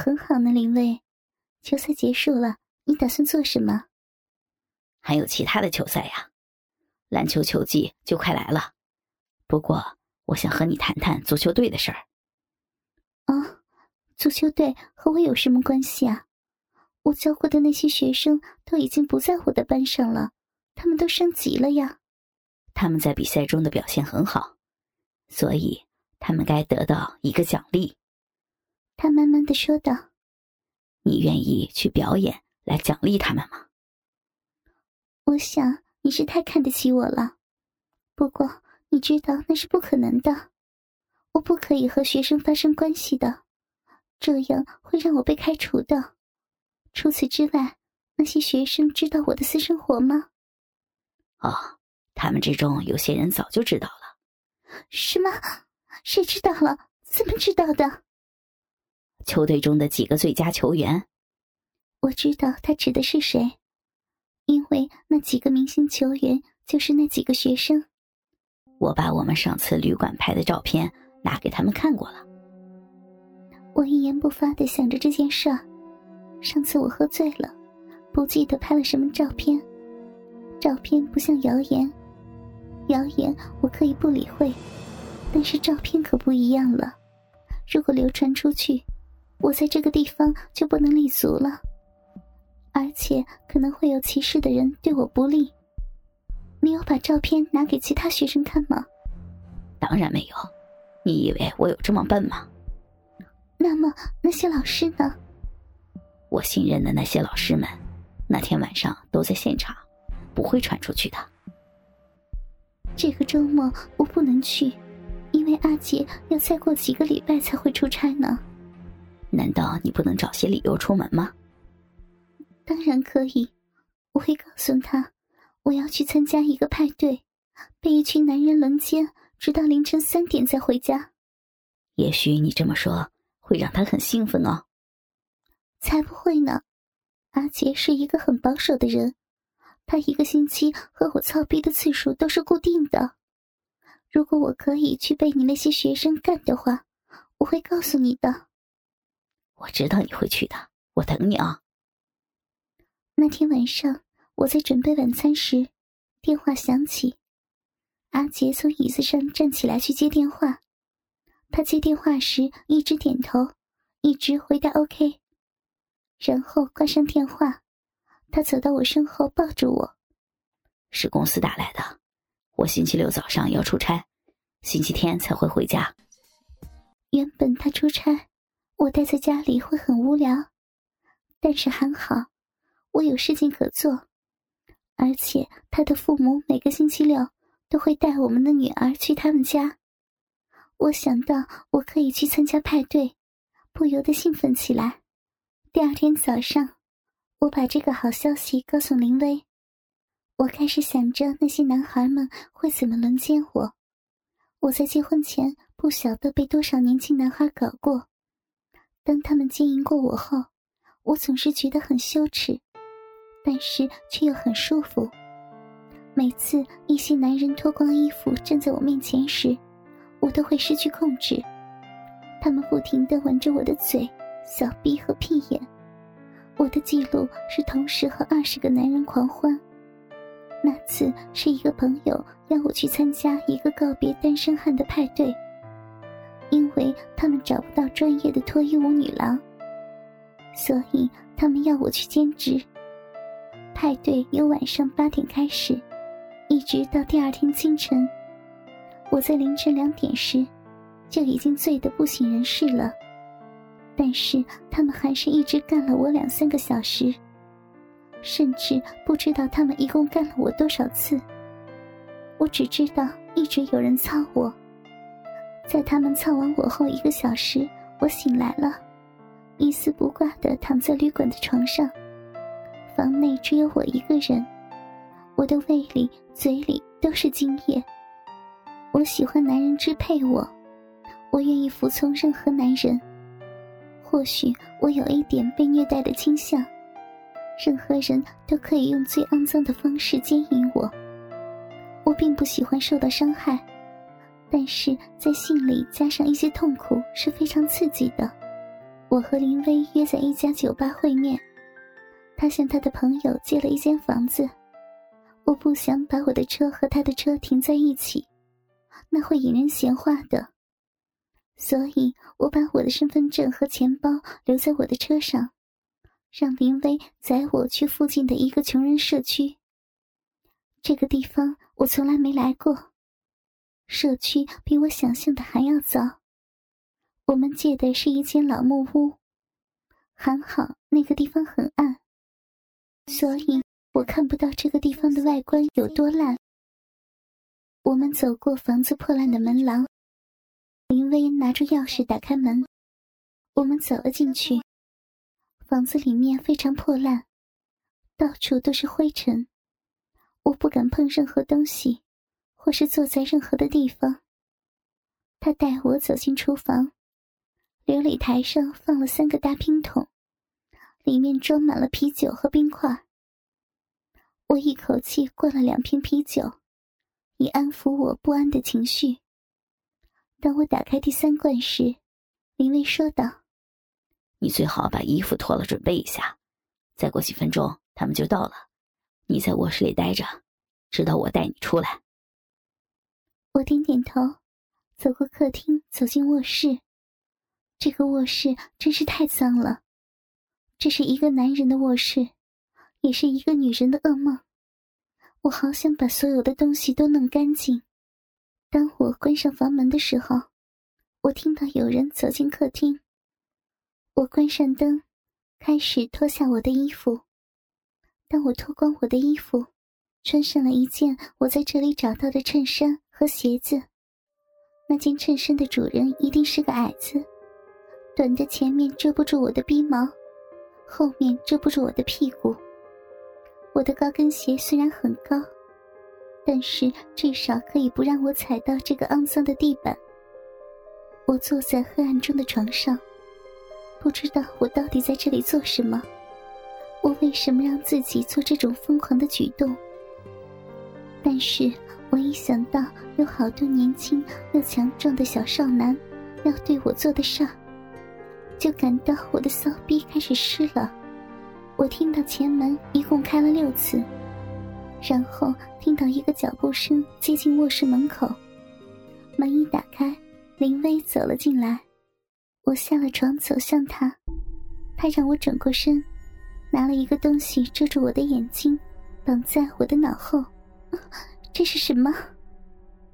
很好呢，林卫。球赛结束了，你打算做什么？还有其他的球赛呀，篮球球季就快来了。不过，我想和你谈谈足球队的事儿。啊，足球队和我有什么关系啊？我教过的那些学生都已经不在我的班上了，他们都升级了呀。他们在比赛中的表现很好，所以他们该得到一个奖励。他慢慢的说道：“你愿意去表演来奖励他们吗？”我想你是太看得起我了，不过你知道那是不可能的，我不可以和学生发生关系的，这样会让我被开除的。除此之外，那些学生知道我的私生活吗？哦，他们之中有些人早就知道了。什么？谁知道了？怎么知道的？球队中的几个最佳球员。我知道他指的是谁，因为那几个明星球员就是那几个学生。我把我们上次旅馆拍的照片拿给他们看过了。我一言不发的想着这件事儿。上次我喝醉了，不记得拍了什么照片。照片不像谣言，谣言我可以不理会，但是照片可不一样了。如果流传出去，我在这个地方就不能立足了，而且可能会有歧视的人对我不利。你有把照片拿给其他学生看吗？当然没有。你以为我有这么笨吗？那么那些老师呢？我信任的那些老师们，那天晚上都在现场，不会传出去的。这个周末我不能去，因为阿杰要再过几个礼拜才会出差呢。难道你不能找些理由出门吗？当然可以，我会告诉他，我要去参加一个派对，被一群男人轮奸，直到凌晨三点才回家。也许你这么说会让他很兴奋哦。才不会呢，阿杰是一个很保守的人，他一个星期和我操逼的次数都是固定的。如果我可以去被你那些学生干的话，我会告诉你的。我知道你会去的，我等你啊。那天晚上我在准备晚餐时，电话响起，阿杰从椅子上站起来去接电话。他接电话时一直点头，一直回答 OK。然后挂上电话，他走到我身后，抱住我。是公司打来的，我星期六早上要出差，星期天才会回家。原本他出差，我待在家里会很无聊，但是还好，我有事情可做，而且他的父母每个星期六都会带我们的女儿去他们家。我想到我可以去参加派对，不由得兴奋起来。第二天早上，我把这个好消息告诉林薇。我开始想着那些男孩们会怎么轮奸我。我在结婚前不晓得被多少年轻男孩搞过，当他们经营过我后，我总是觉得很羞耻，但是却又很舒服。每次一些男人脱光衣服站在我面前时，我都会失去控制，他们不停地吻着我的嘴。小臂和屁眼，我的记录是同时和二十个男人狂欢。那次是一个朋友要我去参加一个告别单身汉的派对，因为他们找不到专业的脱衣舞女郎，所以他们要我去兼职。派对由晚上八点开始，一直到第二天清晨。我在凌晨两点时，就已经醉得不省人事了。但是他们还是一直干了我两三个小时，甚至不知道他们一共干了我多少次。我只知道一直有人操我。在他们操完我后一个小时，我醒来了，一丝不挂的躺在旅馆的床上。房内只有我一个人，我的胃里、嘴里都是精液。我喜欢男人支配我，我愿意服从任何男人。或许我有一点被虐待的倾向，任何人都可以用最肮脏的方式奸淫我。我并不喜欢受到伤害，但是在信里加上一些痛苦是非常刺激的。我和林薇约在一家酒吧会面。他向他的朋友借了一间房子。我不想把我的车和他的车停在一起，那会引人闲话的。所以我把我的身份证和钱包留在我的车上，让林薇载我去附近的一个穷人社区。这个地方我从来没来过，社区比我想象的还要糟。我们借的是一间老木屋，还好那个地方很暗，所以我看不到这个地方的外观有多烂。我们走过房子破烂的门廊。林薇拿着钥匙打开门，我们走了进去。房子里面非常破烂，到处都是灰尘。我不敢碰任何东西，或是坐在任何的地方。他带我走进厨房，琉璃台上放了三个大冰桶，里面装满了啤酒和冰块。我一口气灌了两瓶啤酒，以安抚我不安的情绪。当我打开第三罐时，林薇说道：“你最好把衣服脱了，准备一下。再过几分钟，他们就到了。你在卧室里待着，直到我带你出来。”我点点头，走过客厅，走进卧室。这个卧室真是太脏了，这是一个男人的卧室，也是一个女人的噩梦。我好想把所有的东西都弄干净。当我关上房门的时候，我听到有人走进客厅。我关上灯，开始脱下我的衣服。当我脱光我的衣服，穿上了一件我在这里找到的衬衫和鞋子。那件衬衫的主人一定是个矮子，短的前面遮不住我的鼻毛，后面遮不住我的屁股。我的高跟鞋虽然很高。但是至少可以不让我踩到这个肮脏的地板。我坐在黑暗中的床上，不知道我到底在这里做什么。我为什么让自己做这种疯狂的举动？但是我一想到有好多年轻又强壮的小少男要对我做的事儿，就感到我的骚逼开始湿了。我听到前门一共开了六次。然后听到一个脚步声接近卧室门口，门一打开，林薇走了进来。我下了床走向他，他让我转过身，拿了一个东西遮住我的眼睛，绑在我的脑后。这是什么？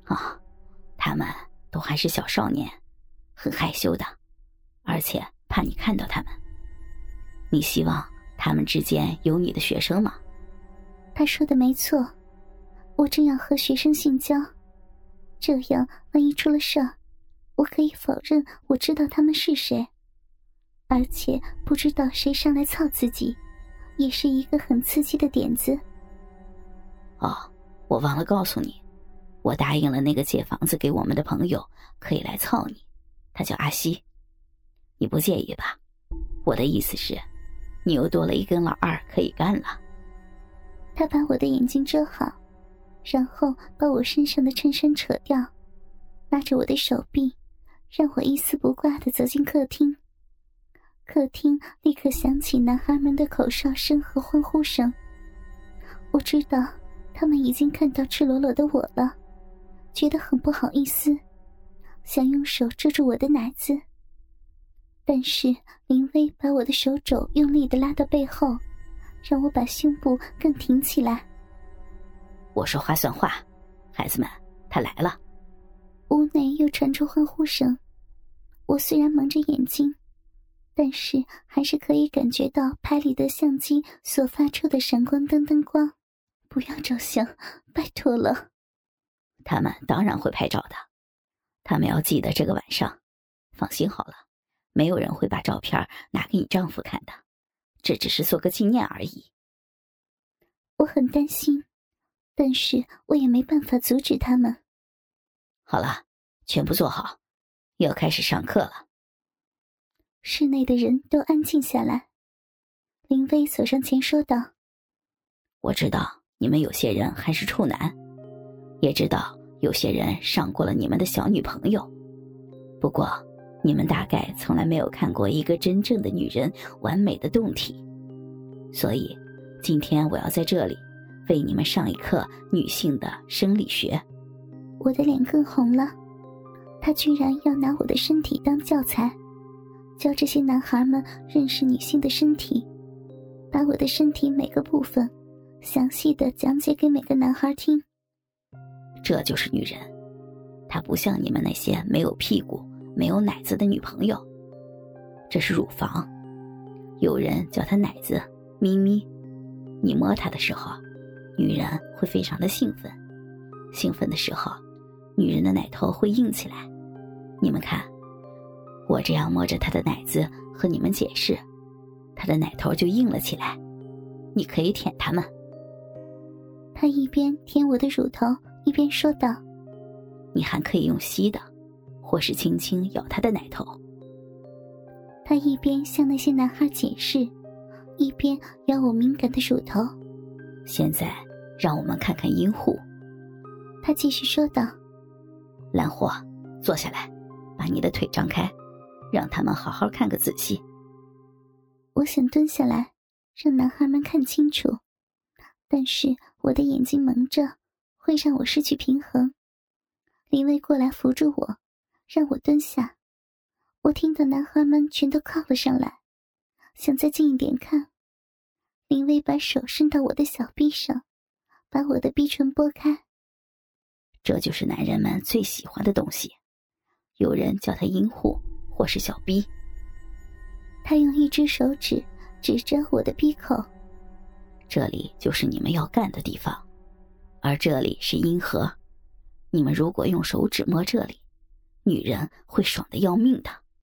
啊，他们都还是小少年，很害羞的，而且怕你看到他们。你希望他们之间有你的学生吗？他说的没错，我正要和学生性交，这样万一出了事儿，我可以否认我知道他们是谁，而且不知道谁上来操自己，也是一个很刺激的点子。哦，我忘了告诉你，我答应了那个借房子给我们的朋友，可以来操你，他叫阿西，你不介意吧？我的意思是，你又多了一根老二可以干了。他把我的眼睛遮好，然后把我身上的衬衫扯掉，拉着我的手臂，让我一丝不挂的走进客厅。客厅立刻响起男孩们的口哨声和欢呼声。我知道他们已经看到赤裸裸的我了，觉得很不好意思，想用手遮住我的奶子。但是林薇把我的手肘用力的拉到背后。让我把胸部更挺起来。我说话算话，孩子们，他来了。屋内又传出欢呼声。我虽然蒙着眼睛，但是还是可以感觉到拍里的相机所发出的闪光灯灯光。不要照相，拜托了。他们当然会拍照的。他们要记得这个晚上。放心好了，没有人会把照片拿给你丈夫看的。这只是做个纪念而已。我很担心，但是我也没办法阻止他们。好了，全部坐好，要开始上课了。室内的人都安静下来。林薇走上前说道：“我知道你们有些人还是处男，也知道有些人上过了你们的小女朋友。不过，你们大概从来没有看过一个真正的女人完美的胴体，所以今天我要在这里为你们上一课女性的生理学。我的脸更红了，他居然要拿我的身体当教材，教这些男孩们认识女性的身体，把我的身体每个部分详细的讲解给每个男孩听。这就是女人，她不像你们那些没有屁股。没有奶子的女朋友，这是乳房，有人叫它奶子，咪咪。你摸它的时候，女人会非常的兴奋，兴奋的时候，女人的奶头会硬起来。你们看，我这样摸着她的奶子和你们解释，她的奶头就硬了起来。你可以舔它们。他一边舔我的乳头，一边说道：“你还可以用吸的。”或是轻轻咬他的奶头。他一边向那些男孩解释，一边咬我敏感的乳头。现在，让我们看看阴户。他继续说道：“兰霍，坐下来，把你的腿张开，让他们好好看个仔细。”我想蹲下来，让男孩们看清楚，但是我的眼睛蒙着，会让我失去平衡。林薇过来扶住我。让我蹲下，我听到男孩们全都靠了上来，想再近一点看。林薇把手伸到我的小臂上，把我的逼唇拨开。这就是男人们最喜欢的东西，有人叫它阴户或是小逼。他用一只手指指着我的鼻口，这里就是你们要干的地方，而这里是阴河。你们如果用手指摸这里。女人会爽的要命的。